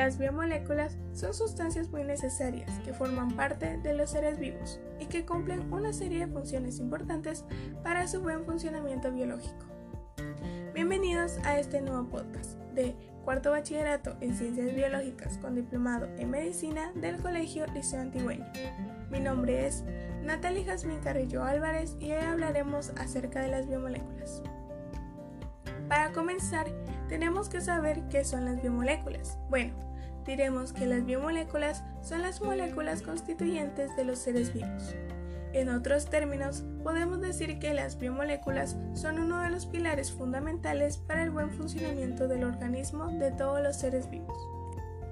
Las biomoléculas son sustancias muy necesarias que forman parte de los seres vivos y que cumplen una serie de funciones importantes para su buen funcionamiento biológico. Bienvenidos a este nuevo podcast de Cuarto Bachillerato en Ciencias Biológicas con Diplomado en Medicina del Colegio Liceo Antigüeño. Mi nombre es Natalie Jazmín Carrillo Álvarez y hoy hablaremos acerca de las biomoléculas. Para comenzar, tenemos que saber qué son las biomoléculas. Bueno, diremos que las biomoléculas son las moléculas constituyentes de los seres vivos. En otros términos, podemos decir que las biomoléculas son uno de los pilares fundamentales para el buen funcionamiento del organismo de todos los seres vivos.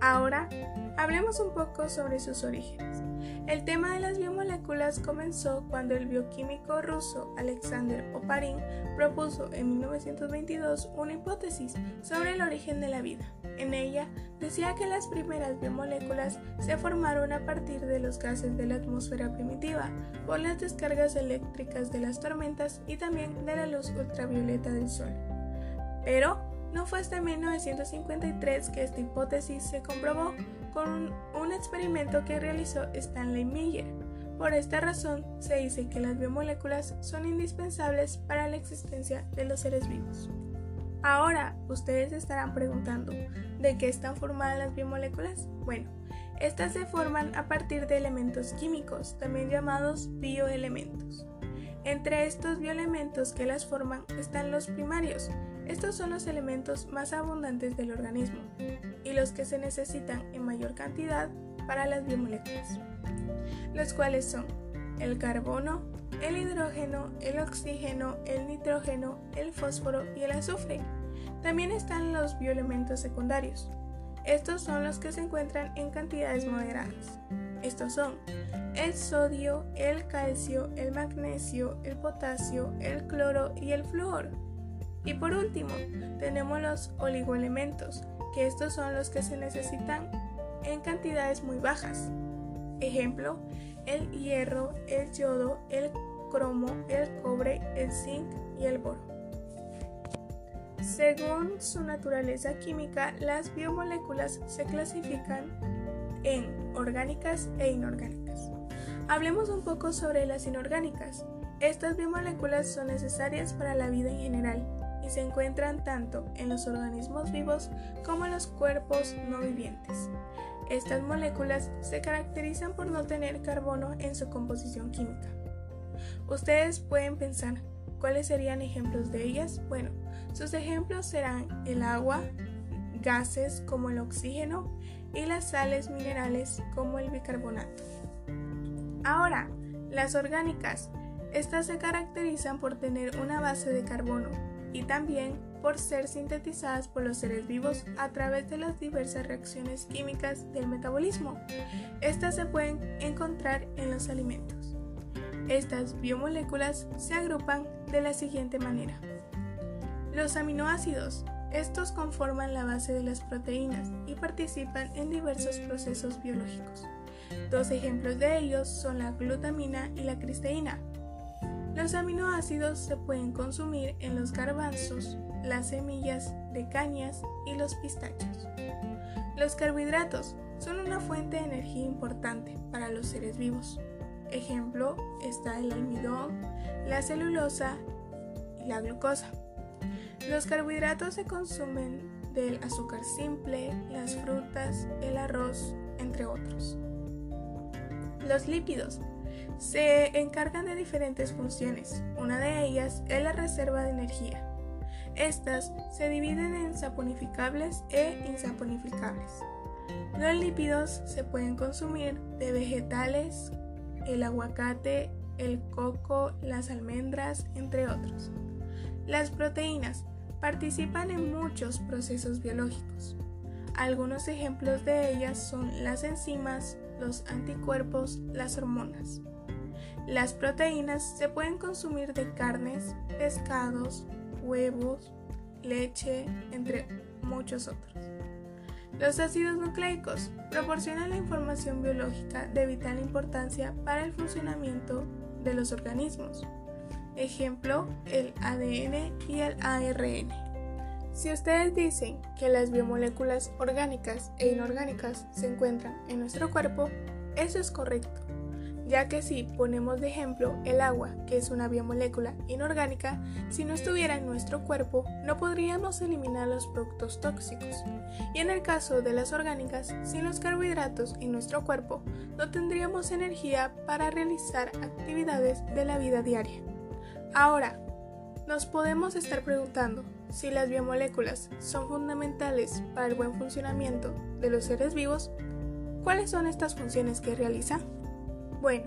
Ahora, hablemos un poco sobre sus orígenes. El tema de las biomoléculas comenzó cuando el bioquímico ruso Alexander Oparin propuso en 1922 una hipótesis sobre el origen de la vida. En ella decía que las primeras biomoléculas se formaron a partir de los gases de la atmósfera primitiva, por las descargas eléctricas de las tormentas y también de la luz ultravioleta del sol. Pero no fue hasta 1953 que esta hipótesis se comprobó con un, experimento que realizó Stanley Miller. Por esta razón, se dice que las biomoléculas son indispensables para la existencia de los seres vivos. Ahora, ustedes estarán preguntando, ¿de qué están formadas las biomoléculas? Bueno, estas se forman a partir de elementos químicos, también llamados bioelementos. Entre estos bioelementos que las forman están los primarios, estos son los elementos más abundantes del organismo y los que se necesitan en mayor cantidad para las biomoléculas, los cuales son el carbono, el hidrógeno, el oxígeno, el nitrógeno, el fósforo y el azufre. También están los bioelementos secundarios. Estos son los que se encuentran en cantidades moderadas. Estos son el sodio, el calcio, el magnesio, el potasio, el cloro y el flúor. Y por último, tenemos los oligoelementos, que estos son los que se necesitan en cantidades muy bajas. Ejemplo, el hierro, el yodo, el cromo, el cobre, el zinc y el boro. Según su naturaleza química, las biomoléculas se clasifican en orgánicas e inorgánicas. Hablemos un poco sobre las inorgánicas. Estas biomoléculas son necesarias para la vida en general y se encuentran tanto en los organismos vivos como en los cuerpos no vivientes. Estas moléculas se caracterizan por no tener carbono en su composición química. Ustedes pueden pensar, ¿cuáles serían ejemplos de ellas? Bueno, sus ejemplos serán el agua, gases como el oxígeno y las sales minerales como el bicarbonato. Ahora, las orgánicas. Estas se caracterizan por tener una base de carbono, y también por ser sintetizadas por los seres vivos a través de las diversas reacciones químicas del metabolismo. Estas se pueden encontrar en los alimentos. Estas biomoléculas se agrupan de la siguiente manera. Los aminoácidos. Estos conforman la base de las proteínas y participan en diversos procesos biológicos. Dos ejemplos de ellos son la glutamina y la cristeína. Los aminoácidos se pueden consumir en los garbanzos, las semillas de cañas y los pistachos. Los carbohidratos son una fuente de energía importante para los seres vivos. Ejemplo está el almidón, la celulosa y la glucosa. Los carbohidratos se consumen del azúcar simple, las frutas, el arroz, entre otros. Los lípidos se encargan de diferentes funciones. Una de ellas es la reserva de energía. Estas se dividen en saponificables e insaponificables. Los lípidos se pueden consumir de vegetales, el aguacate, el coco, las almendras, entre otros. Las proteínas participan en muchos procesos biológicos. Algunos ejemplos de ellas son las enzimas, los anticuerpos, las hormonas. Las proteínas se pueden consumir de carnes, pescados, huevos, leche, entre muchos otros. Los ácidos nucleicos proporcionan la información biológica de vital importancia para el funcionamiento de los organismos. Ejemplo, el ADN y el ARN. Si ustedes dicen que las biomoléculas orgánicas e inorgánicas se encuentran en nuestro cuerpo, eso es correcto, ya que si ponemos de ejemplo el agua, que es una biomolécula inorgánica, si no estuviera en nuestro cuerpo no podríamos eliminar los productos tóxicos. Y en el caso de las orgánicas, sin los carbohidratos en nuestro cuerpo, no tendríamos energía para realizar actividades de la vida diaria. Ahora, nos podemos estar preguntando si las biomoléculas son fundamentales para el buen funcionamiento de los seres vivos. ¿Cuáles son estas funciones que realizan? Bueno,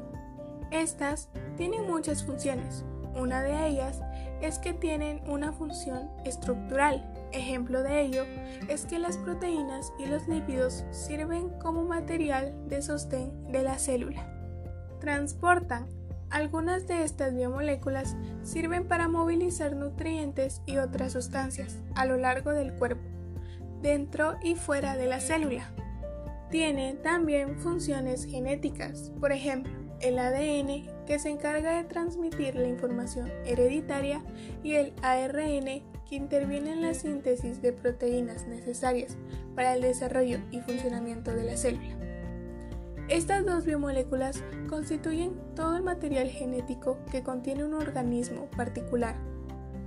estas tienen muchas funciones. Una de ellas es que tienen una función estructural. Ejemplo de ello es que las proteínas y los lípidos sirven como material de sostén de la célula. Transportan algunas de estas biomoléculas sirven para movilizar nutrientes y otras sustancias a lo largo del cuerpo, dentro y fuera de la célula. Tiene también funciones genéticas, por ejemplo, el ADN que se encarga de transmitir la información hereditaria y el ARN que interviene en la síntesis de proteínas necesarias para el desarrollo y funcionamiento de la célula. Estas dos biomoléculas constituyen todo el material genético que contiene un organismo particular.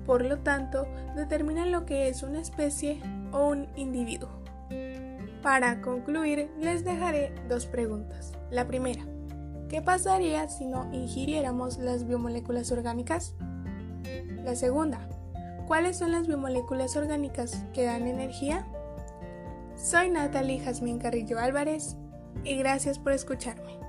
Por lo tanto, determinan lo que es una especie o un individuo. Para concluir, les dejaré dos preguntas. La primera, ¿qué pasaría si no ingiriéramos las biomoléculas orgánicas? La segunda, ¿cuáles son las biomoléculas orgánicas que dan energía? Soy Natalie Jazmín Carrillo Álvarez y gracias por escucharme.